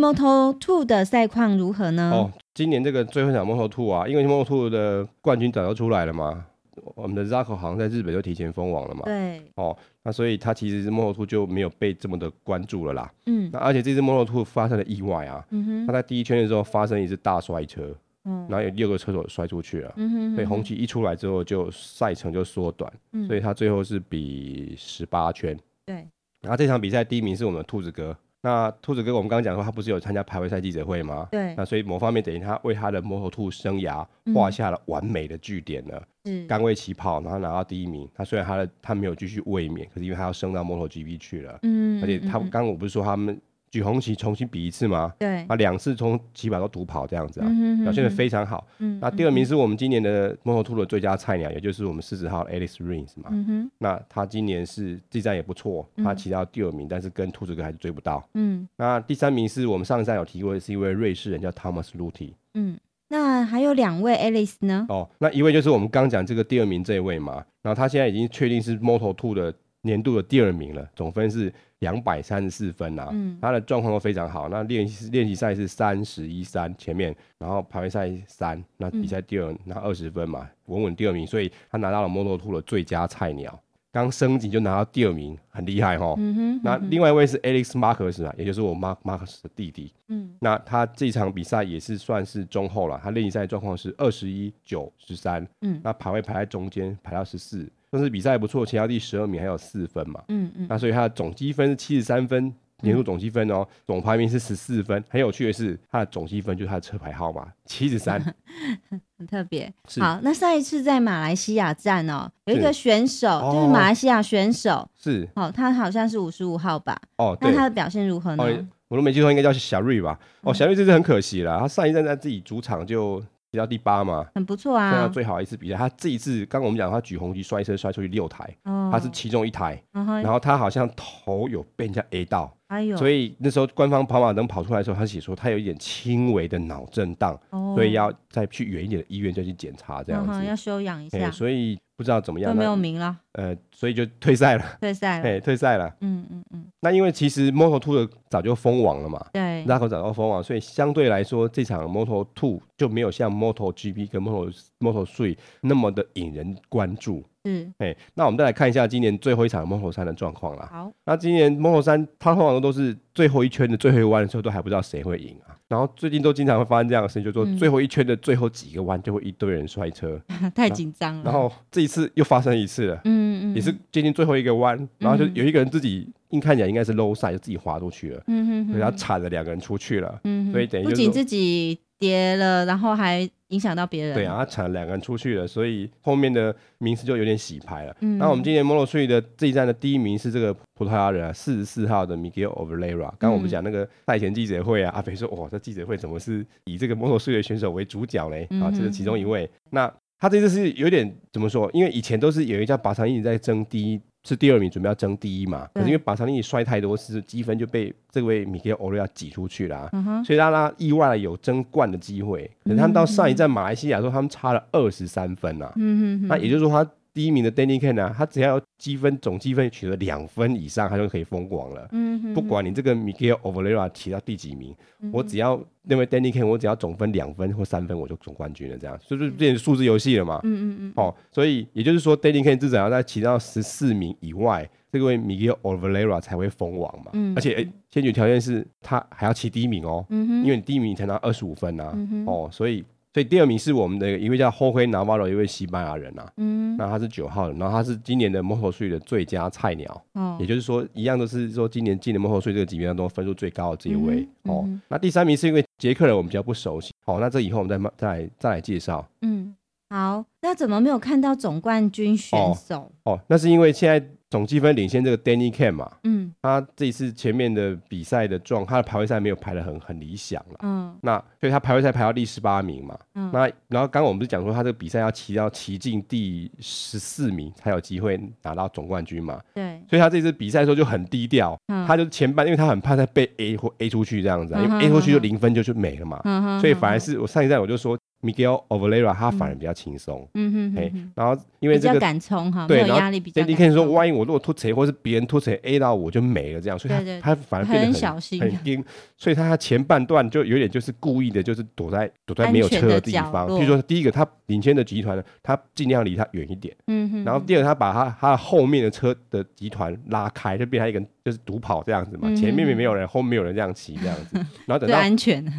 Moto2 的赛况如何呢？哦，今年这个最后一场 Moto Two 啊，因为 Moto Two 的冠军早就出来了嘛，我们的 Zarco 好像在日本就提前封王了嘛。对。哦，那所以他其实是 Moto Two 就没有被这么的关注了啦。嗯。那而且这次 Moto Two 发生了意外啊，嗯哼，他在第一圈的时候发生一次大摔车，嗯，然后有六个车手摔出去了，嗯哼，所以红旗一出来之后就赛程就缩短，嗯，所以他最后是比十八圈。对。然后这场比赛第一名是我们的兔子哥。那兔子哥，我们刚刚讲说他不是有参加排位赛记者会吗？对。那所以某方面等于他为他的 Moto2 生涯画下了完美的句点了。嗯。刚为起跑，然后拿到第一名。他虽然他的他没有继续卫冕，可是因为他要升到 MotoGP 去了。嗯。而且他刚刚我不是说他们。举红旗重新比一次吗？对，啊，两次从起跑都独跑这样子啊，嗯、表现的非常好。嗯，那第二名是我们今年的 Moto2 的最佳菜鸟，嗯、也就是我们四十号 Alex Rins 嘛。嗯哼，那他今年是这战也不错，他骑到第二名，嗯、但是跟兔子哥还是追不到。嗯，那第三名是我们上一站有提过的是一位瑞士人叫 Thomas Luthi。嗯，那还有两位 Alex 呢？哦，那一位就是我们刚讲这个第二名这一位嘛，然后他现在已经确定是 Moto Two 的年度的第二名了，总分是。两百三十四分啊，嗯、他的状况都非常好。那练习练习赛是三十一三前面，然后排位赛三，那比赛第二拿二十分嘛，稳稳第二名，所以他拿到了 Moto2 的最佳菜鸟。刚升级就拿到第二名，很厉害哈。那另外一位是 Alex Marquez 啊，也就是我 Mark Marquez 的弟弟。嗯。那他这场比赛也是算是中后了，他练习赛状况是二十一九十三。嗯。那排位排在中间，排到十四。但是比赛不错，骑到第十二名，还有四分嘛。嗯嗯。那所以他的总积分是七十三分，年度总积分哦，总排名是十四分。很有趣的是，他的总积分就是他的车牌号码七十三，很特别。好，那上一次在马来西亚站哦，有一个选手就是马来西亚选手，是哦，他好像是五十五号吧。哦，那他的表现如何呢？我都没记错，应该叫小瑞吧。哦，小瑞这次很可惜了，他上一站在自己主场就。比到第八嘛，很不错啊。最好一次比赛，他这一次刚刚我们讲他举红旗摔车摔出去六台，哦、他是其中一台，嗯、然后他好像头有被人家 A 到，哎、呦所以那时候官方跑马灯跑出来的时候，他写说他有一点轻微的脑震荡，哦、所以要再去远一点的医院再去检查这样子，嗯、要休养一下。所以。不知道怎么样，都没有名了。呃，所以就退赛了。退赛了，哎，退赛了。嗯嗯嗯。那因为其实 Moto Two 的早就封王了嘛，对，Zarco 早就封王，所以相对来说，这场 Moto2 就没有像 MotoGP 跟 Moto Moto Three 那么的引人关注。嗯，哎，那我们再来看一下今年最后一场 Moto 三的状况啦。好，那今年 Moto 三它通常都是最后一圈的最后一弯的时候，都还不知道谁会赢啊。然后最近都经常会发生这样的事情，就是说最后一圈的最后几个弯就会一堆人摔车，嗯、太紧张了。然后这一次又发生一次了，嗯嗯，也是接近最后一个弯，然后就有一个人自己。硬看起来应该是 low side 就自己滑出去了，嗯哼，然后铲了两个人出去了，嗯哼，所以等于不仅自己跌了，然后还影响到别人。对啊，他铲了两个人出去了，所以后面的名次就有点洗牌了。嗯，那我们今年 Moto3 的这一站的第一名是这个葡萄牙人啊，四十四号的 Miguel Oliveira。刚刚我们讲那个赛前记者会啊，阿肥说哇，这记者会怎么是以这个 Moto3 的选手为主角嘞？啊，这是其中一位。那他这次是有点怎么说？因为以前都是有一家巴萨利在争第一。是第二名，准备要争第一嘛？可是因为巴萨利摔太多次，积分就被这位米格奥利亚挤出去了，所以让他意外的有争冠的机会。可是他们到上一站马来西亚的时候，他们差了二十三分啊。嗯、哼哼那也就是说，他第一名的 Danny Ken 呢，他只要积分总积分取得两分以上，他就可以封王了。嗯、哼不管你这个米格奥利亚骑到第几名，嗯、我只要那位 Danny Ken，我只要总分两分或三分，我就总冠军了。这样，所以就变成数字游戏了嘛。嗯嗯嗯。哦，所以也就是说，Danny Ken 至少要在骑到十四名以外。这位 Miguel Oliveira 才会封王嘛，嗯、而且诶，先决条件是他还要骑第一名哦，嗯、哼因为你第一名才拿二十五分呐、啊，嗯、哼哦，所以所以第二名是我们的一位叫 Jorge Navarro 一位西班牙人呐、啊，嗯，那他是九号的，然后他是今年的 Moto3 的最佳菜鸟，哦，也就是说一样都是说今年进的 Moto3 这个级别当中分数最高的这一位，嗯、哦，嗯、那第三名是因为捷克人我们比较不熟悉，哦，那这以后我们再再来再来介绍，嗯，好，那怎么没有看到总冠军选手？哦，哦，那是因为现在。总积分领先这个 Danny Cam 嘛，嗯，他这一次前面的比赛的状，他的排位赛没有排的很很理想了，嗯，那所以他排位赛排到第十八名嘛，嗯，那然后刚刚我们不是讲说他这个比赛要骑到骑进第十四名才有机会拿到总冠军嘛，对，所以他这次比赛的时候就很低调，嗯，他就前半，因为他很怕他被 A 或 A 出去这样子，啊，因为 A 出去就零分就就没了嘛，嗯，所以反而是我上一站我就说。Miguel Oliveira 他反而比较轻松，嗯哼，哎，然后因为这个敢冲哈，对，压力比较。你可以说，万一我如果突锤，或是别人突锤 A 到我就没了这样，所以他他反而变得很小心，很盯，所以他前半段就有点就是故意的，就是躲在躲在没有车的地方。比如说第一个，他领先的集团呢，他尽量离他远一点，嗯哼，然后第二个，他把他他后面的车的集团拉开，就变成一个就是独跑这样子嘛，前面没有人，后面没有人这样骑这样子，然后等到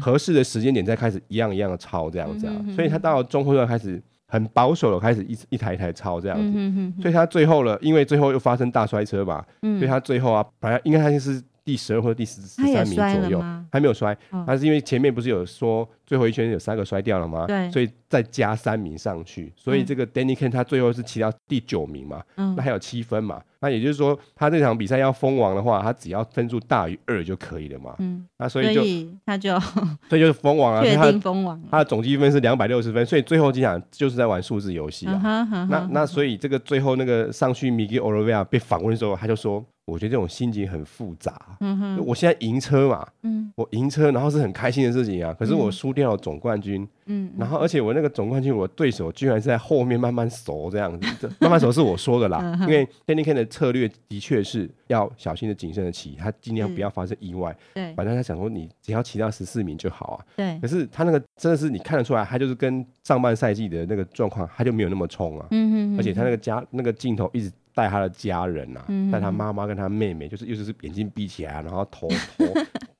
合适的时间点再开始一样一样的超这样子啊。所以他到了中后段开始很保守的开始一一台一台超这样子，嗯、哼哼哼，所以他最后了，因为最后又发生大摔车嘛，嗯、所以他最后啊，本来应该他就是。第十二或者第十十三名左右，还没有摔，他是因为前面不是有说最后一圈有三个摔掉了吗？对，所以再加三名上去，所以这个 Danny Ken 他最后是骑到第九名嘛，那还有七分嘛，那也就是说他这场比赛要封王的话，他只要分数大于二就可以了嘛，嗯，那所以就他就 所以就是封王啊，确定封王，他的总积分是两百六十分，所以最后这场就是在玩数字游戏啊，那那所以这个最后那个上去 Miguel Oliveira 被访问的时候，他就说。我觉得这种心情很复杂。嗯哼，我现在赢车嘛，嗯，我赢车，然后是很开心的事情啊。可是我输掉了总冠军，嗯，然后而且我那个总冠军，我的对手居然是在后面慢慢熟这样子。慢慢熟是我说的啦，因为 Daniken 的策略的确是要小心的、谨慎的骑，他尽量不要发生意外。对，反正他想说你只要骑到十四名就好啊。对，可是他那个真的是你看得出来，他就是跟上半赛季的那个状况，他就没有那么冲啊。嗯哼，而且他那个加那个镜头一直。带他的家人呐、啊，带、嗯、他妈妈跟他妹妹，就是又是眼睛闭起来，然后头头，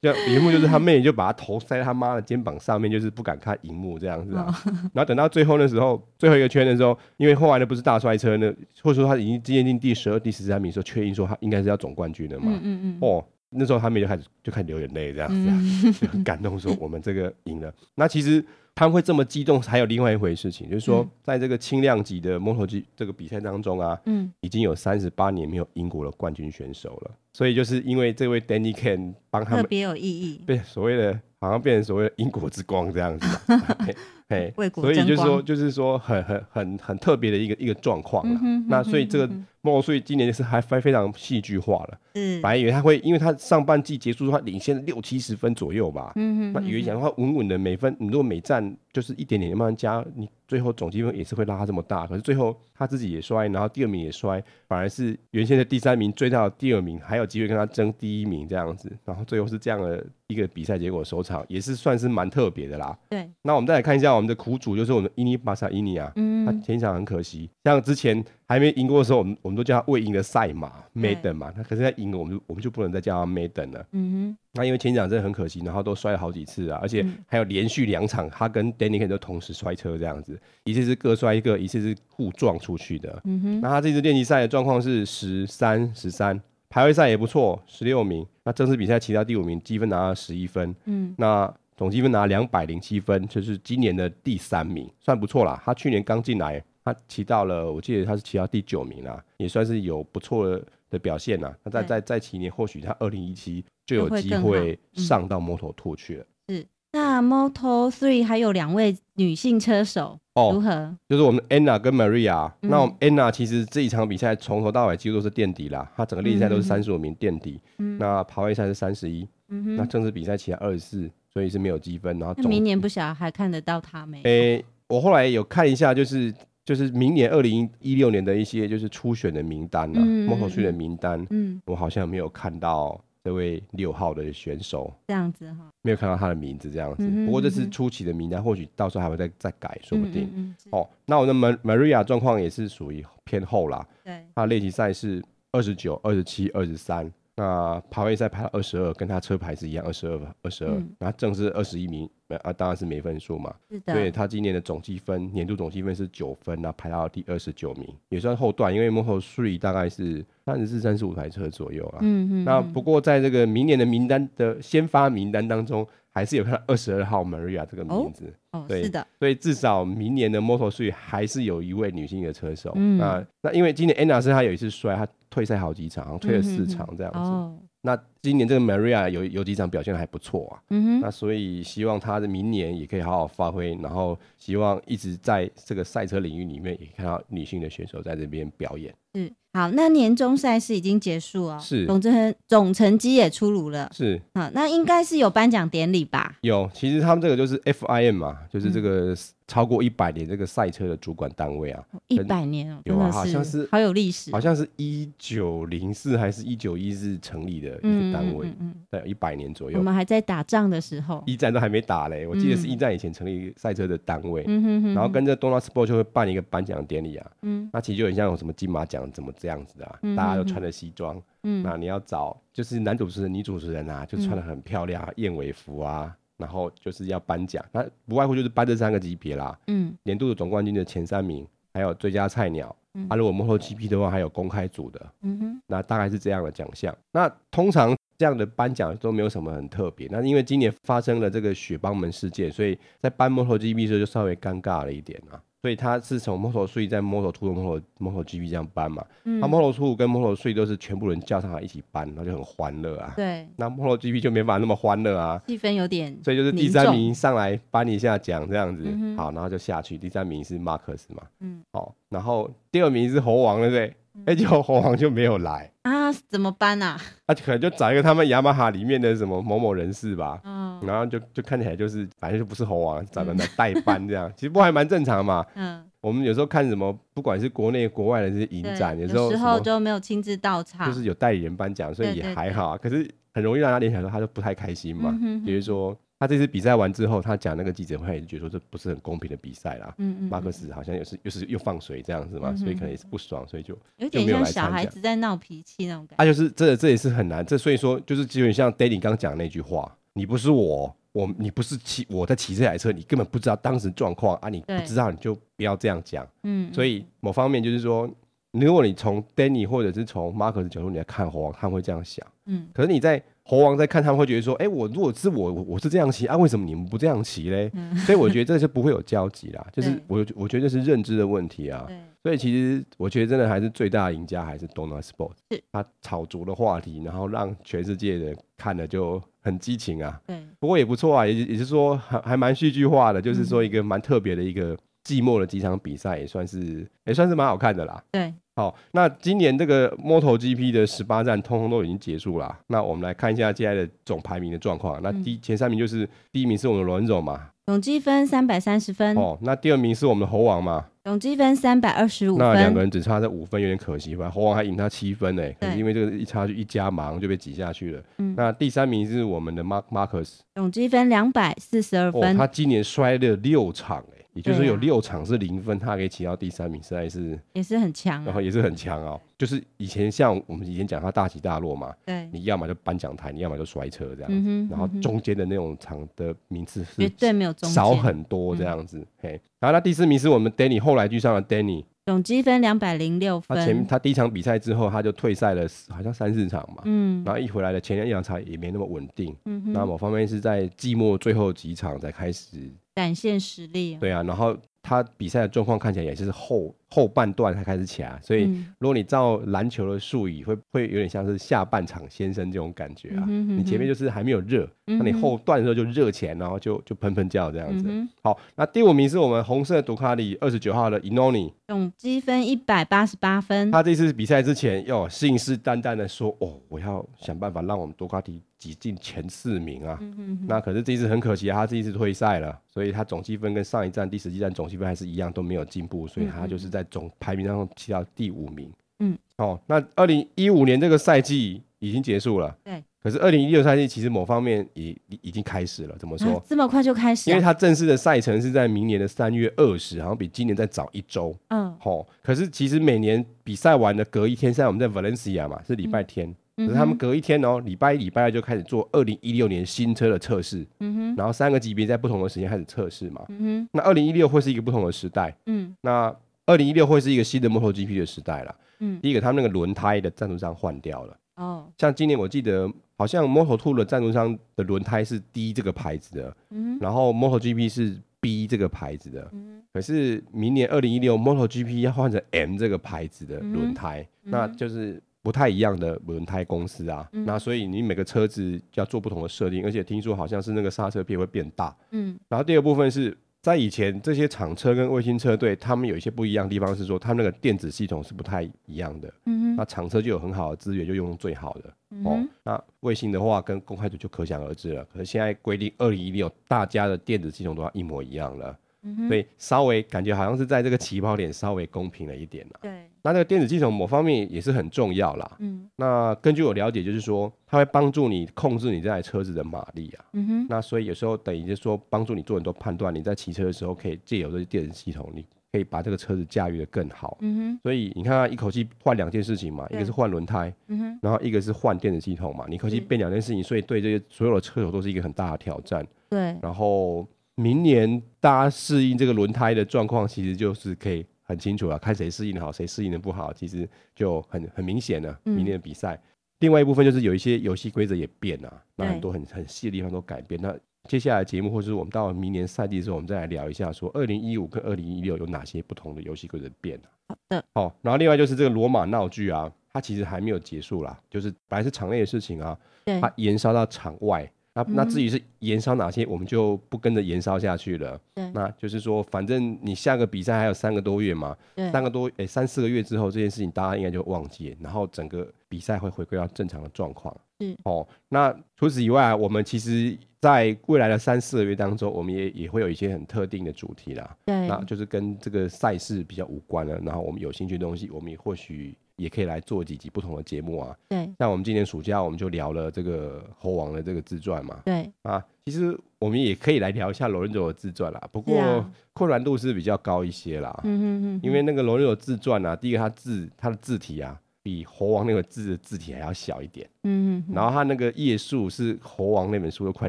就荧幕就是他妹妹就把他头塞在他妈的肩膀上面，就是不敢看荧幕这样子啊。哦、然后等到最后的时候，最后一个圈的时候，因为后来的不是大摔车呢，或者说他已经接近第十二、第十三名的时候，确定说他应该是要总冠军的嘛。嗯嗯嗯哦，那时候他妹就开始就开始流眼泪这样子、啊，嗯、就很感动，说我们这个赢了。那其实。他们会这么激动，还有另外一回事情，就是说，在这个轻量级的摩托机这个比赛当中啊，嗯，已经有三十八年没有英国的冠军选手了，所以就是因为这位 Danny Ken 帮他们特别有意义，对，所谓的好像变成所谓的英国之光这样子。哎，所以就是说，就是说很很很很特别的一个一个状况了。嗯、哼哼哼，那所以这个莫所以今年就是还非非常戏剧化了。嗯，本来以为他会，因为他上半季结束的话领先六七十分左右吧。嗯哼哼，那以为讲的话稳稳的每分，你如果每站就是一点点慢慢加，你最后总积分也是会拉这么大。可是最后他自己也摔，然后第二名也摔，反而是原先的第三名追到第二名，还有机会跟他争第一名这样子。然后最后是这样的一个比赛结果收场，也是算是蛮特别的啦。对，那我们再来看一下。我们的苦主就是我们伊尼巴萨伊尼啊，嗯、他前一场很可惜，像之前还没赢过的时候，我们我们都叫他未赢的赛马 Maiden 嘛，他可是他赢了，我们就我们就不能再叫他 Maiden 了。嗯哼，那因为前一场真的很可惜，然后都摔了好几次啊，而且还有连续两场他跟 Daniken 都同时摔车这样子，一次是各摔一个，一次是互撞出去的。嗯哼，那他这次练习赛的状况是十三十三，排位赛也不错，十六名。那正式比赛骑到第五名，积分拿了十一分。嗯，那。总积分拿两百零七分，就是今年的第三名，算不错啦。他去年刚进来，他骑到了，我记得他是骑到第九名啦，也算是有不错的表现啦。那再再再骑一年，或许他二零一七就有机会上到 Moto2 去了。是，那 Moto Three 还有两位女性车手，哦，如何？就是我们 Anna 跟 Maria。嗯、那我们 Anna 其实这一场比赛从头到尾几乎都是垫底啦，她整个练习赛都是三十五名垫底。嗯、那排位赛是三十一，那正式比赛骑了二十四。所以是没有积分，然后明年不晓得还看得到他没？诶、欸，我后来有看一下，就是就是明年二零一六年的一些就是初选的名单啊，Moto3 的名单，嗯，我好像没有看到这位六号的选手，这样子哈，没有看到他的名字这样子。不过这是初期的名单，或许到时候还会再再改，说不定。嗯嗯哦，那我的 Maria 状况也是属于偏后啦，对，他的练习赛是二十九、二十七、二十三。那排位赛排到二十二，跟他车牌是一样，二十二吧，二十二。那正是二十一名，啊，当然是没分数嘛。是的。所以他今年的总积分，年度总积分是九分，然后排到第二十九名，也算后段，因为 Moto3 大概是三十四、三十五台车左右啊。嗯嗯。那不过在这个明年的名单的先发名单当中，还是有看到二十二号 Maria 这个名字。哦，对，是的。所以至少明年的 Moto3 还是有一位女性的车手。嗯。那那因为今年 Anna 是她有一次摔，她。退赛好几场，退了四场这样子。嗯、哼哼那今年这个 Maria 有有几场表现还不错啊，嗯哼，那所以希望他的明年也可以好好发挥，然后希望一直在这个赛车领域里面也看到女性的选手在这边表演。嗯，好，那年终赛事已经结束哦，是总成总成绩也出炉了，是好，那应该是有颁奖典礼吧？有，其实他们这个就是 FIM 嘛，就是这个。嗯超过一百年这个赛车的主管单位啊，一百年哦，有啊，好像是好有历史，好像是一九零四还是一九一四成立的一个单位，嗯，对，一百年左右。我们还在打仗的时候，一战都还没打嘞，我记得是一战以前成立赛车的单位，嗯然后跟着 Dorna Sport 就会办一个颁奖典礼啊，嗯，那其实就很像有什么金马奖怎么这样子的啊，大家都穿着西装，嗯，那你要找就是男主持人、女主持人啊，就穿的很漂亮，燕尾服啊。然后就是要颁奖，那不外乎就是颁这三个级别啦。嗯，年度的总冠军的前三名，还有最佳菜鸟。嗯，啊，如果 MotoGP 的话，还有公开组的。嗯哼，那大概是这样的奖项。那通常这样的颁奖都没有什么很特别。那因为今年发生了这个雪邦门事件，所以在颁 MotoGP 的时候就稍微尴尬了一点啊。所以他是从 Moto3 在 Moto2 的 Moto MotoGP 这样搬嘛，嗯，那 Moto2 跟 Moto3 都是全部人叫上来一起搬，然后就很欢乐啊。对，那 MotoGP 就没办法那么欢乐啊，气氛有点，所以就是第三名上来颁一下奖这样子，嗯，好，然后就下去。第三名是马克斯嘛，嗯，好，然后第二名是猴王，对不对？哎，结果猴王就没有来啊？怎么办啊？他可能就找一个他们雅马哈里面的什么某某人士吧，嗯，然后就就看起来就是反正就不是猴王，找人来代班这样，其实不还蛮正常嘛，嗯。我们有时候看什么，不管是国内国外的这些影展，有时候有时候就没有亲自到场，就是有代理人颁奖，所以也还好啊。可是很容易让他联想到，他就不太开心嘛。比如说他这次比赛完之后，他讲那个记者会，他也觉得说这不是很公平的比赛啦。嗯嗯。马克思好像又是又是又放水这样子嘛，所以可能也是不爽，所以就有点像小孩子在闹脾气那种感觉。他就是这这也是很难，这所以说就是基本像 Danny 刚讲的那句话，你不是我。我你不是骑我在骑这台车，你根本不知道当时状况啊！你不知道你就不要这样讲。嗯，所以某方面就是说，如果你从 Danny 或者是从 Marcus 的角度你来看猴王，他们会这样想。嗯，可是你在猴王在看，他们会觉得说，哎、欸，我如果是我我是这样骑啊，为什么你们不这样骑嘞？嗯、所以我觉得这是不会有交集啦，就是我我觉得这是认知的问题啊。所以其实我觉得真的还是最大的赢家还是 Dorna Sport，他炒足了话题，然后让全世界的看了就很激情啊。对，不过也不错啊，也也是说还还蛮戏剧化的，就是说一个蛮特别的一个寂寞的几场比赛，也算是也算是蛮好看的啦。对，好，那今年这个 MotoGP 的十八站通通都已经结束了，那我们来看一下接下来的总排名的状况。那第前三名就是第一名是我们的 Lorenzo 嘛，总积分三百三十分。哦，那第二名是我们的猴王嘛。总积分三百二十五分，那两个人只差这五分，有点可惜吧？猴王还赢他七分呢，可是因为这个一差距一加，马上就被挤下去了。嗯，那第三名是我们的 Mark Marcus，总积分两百四十二分。哦，他今年摔了六场。也就是说有六场是零分，他可以骑到第三名，实在是也是很强，然后也是很强哦。就是以前像我们以前讲他大起大落嘛，对，你要么就颁奖台，你要么就摔车这样子，然后中间的那种场的名次是绝对没有少很多这样子。嘿，然后那第四名是我们 Danny，后来居上的 Danny，总积分两百零六分。他前他第一场比赛之后他就退赛了，好像三四场嘛，嗯，然后一回来的前两场也没那么稳定，嗯，那某方面是在季末最后几场才开始。展现实力，对啊，然后他比赛的状况看起来也是后后半段才开始起来，所以如果你照篮球的术语，会会有点像是下半场先生这种感觉啊。嗯、哼哼你前面就是还没有热，那、你后段的时候就热起来，然后就就喷喷叫这样子。嗯、好，那第五名是我们红色杜卡迪二十九号的 Iannone，总积分一百八十八分。他这次比赛之前要信誓旦旦的说：“哦，我要想办法让我们杜卡迪。”挤进前四名啊，嗯、哼哼那可是这一次很可惜啊，他这一次退赛了，所以他总积分跟上一站第十七站总还是一样，都没有进步，所以他就是在总排名当中踢到第五名。嗯，哦，那二零一五年这个赛季已经结束了，对。可是二零一六赛季其实某方面已已经开始了，怎么说？啊、这么快就开始？因为他正式的赛程是在明年的三月二十，好像比今年再早一周。嗯，好、哦。可是其实每年比赛完的隔一天，现在我们在 Valencia 嘛，是礼拜天。嗯可是他们隔一天哦，礼拜一、礼拜二就开始做二零一六年新车的测试，嗯哼，然后三个级别在不同的时间开始测试嘛，嗯哼，那二零一六会是一个不同的时代，嗯，那二零一六会是一个新的 MotoGP 的时代了，嗯，第一个他们那个轮胎的赞助商换掉了，哦，像今年我记得好像 Moto2 的赞助商的轮胎是 D 这个牌子的，嗯，然后 MotoGP 是 B 这个牌子的，嗯，可是明年二零一六 MotoGP 要换成 M 这个牌子的轮胎，那就是。不太一样的轮胎公司啊，嗯、那所以你每个车子要做不同的设定，而且听说好像是那个刹车片会变大。嗯，然后第二部分是在以前这些厂车跟卫星车队，他们有一些不一样的地方是说，他们那个电子系统是不太一样的。嗯，那厂车就有很好的资源，就用最好的。嗯、哦，那卫星的话跟公开组就可想而知了。可是现在规定二零一六，大家的电子系统都要一模一样了。嗯、所以稍微感觉好像是在这个起跑点稍微公平了一点啦。对，那这个电子系统某方面也是很重要啦。嗯，那根据我了解，就是说它会帮助你控制你这台车子的马力啊。嗯哼，那所以有时候等于就是说帮助你做很多判断，你在骑车的时候可以借由这些电子系统，你可以把这个车子驾驭的更好。嗯哼，所以你看它一口气换两件事情嘛，一个是换轮胎，嗯哼，然后一个是换电子系统嘛，你一口气变两件事情，所以对这些所有的车手都是一个很大的挑战。对，然后。明年大家适应这个轮胎的状况，其实就是可以很清楚了，看谁适应的好，谁适应的不好，其实就很很明显了。明年的比赛，嗯、另外一部分就是有一些游戏规则也变了，那很多很很细的地方都改变。那接下来节目，或者是我们到明年赛季的时候，我们再来聊一下，说二零一五跟二零一六有哪些不同的游戏规则变了。好的，好，然后另外就是这个罗马闹剧啊，它其实还没有结束啦，就是本来是场内的事情啊，它延烧到场外。那那至于是延烧哪些，我们就不跟着延烧下去了。对，那就是说，反正你下个比赛还有三个多月嘛，对，三个多诶、欸，三四个月之后，这件事情大家应该就忘记，然后整个比赛会回归到正常的状况。嗯哦，那除此以外，我们其实在未来的三四个月当中，我们也也会有一些很特定的主题啦。对，那就是跟这个赛事比较无关了。然后我们有兴趣的东西，我们也或许。也可以来做几集不同的节目啊。对，像我们今年暑假我们就聊了这个猴王的这个自传嘛。对啊，其实我们也可以来聊一下罗仁佐的自传啦。不过困难度是比较高一些啦。嗯哼哼。因为那个罗伦佐自传啊，第一个他字他的字体啊，比猴王那个字的字体还要小一点。嗯哼。然后他那个页数是猴王那本书的快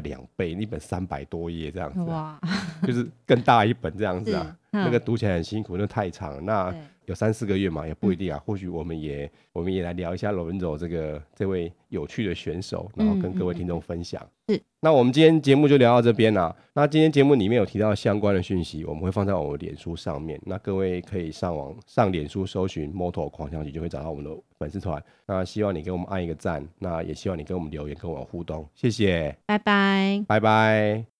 两倍，那本三百多页这样子。哇。就是更大一本这样子啊。那个读起来很辛苦，那太长了。那。有三四个月嘛，也不一定啊。嗯、或许我们也，我们也来聊一下罗伦佐这个这位有趣的选手，然后跟各位听众分享。是、嗯。那我们今天节目就聊到这边啦。那今天节目里面有提到相关的讯息，我们会放在我们脸书上面。那各位可以上网上脸书搜寻 “Moto 狂想曲”，就会找到我们的粉丝团。那希望你给我们按一个赞，那也希望你跟我们留言，跟我们互动。谢谢。拜拜。拜拜。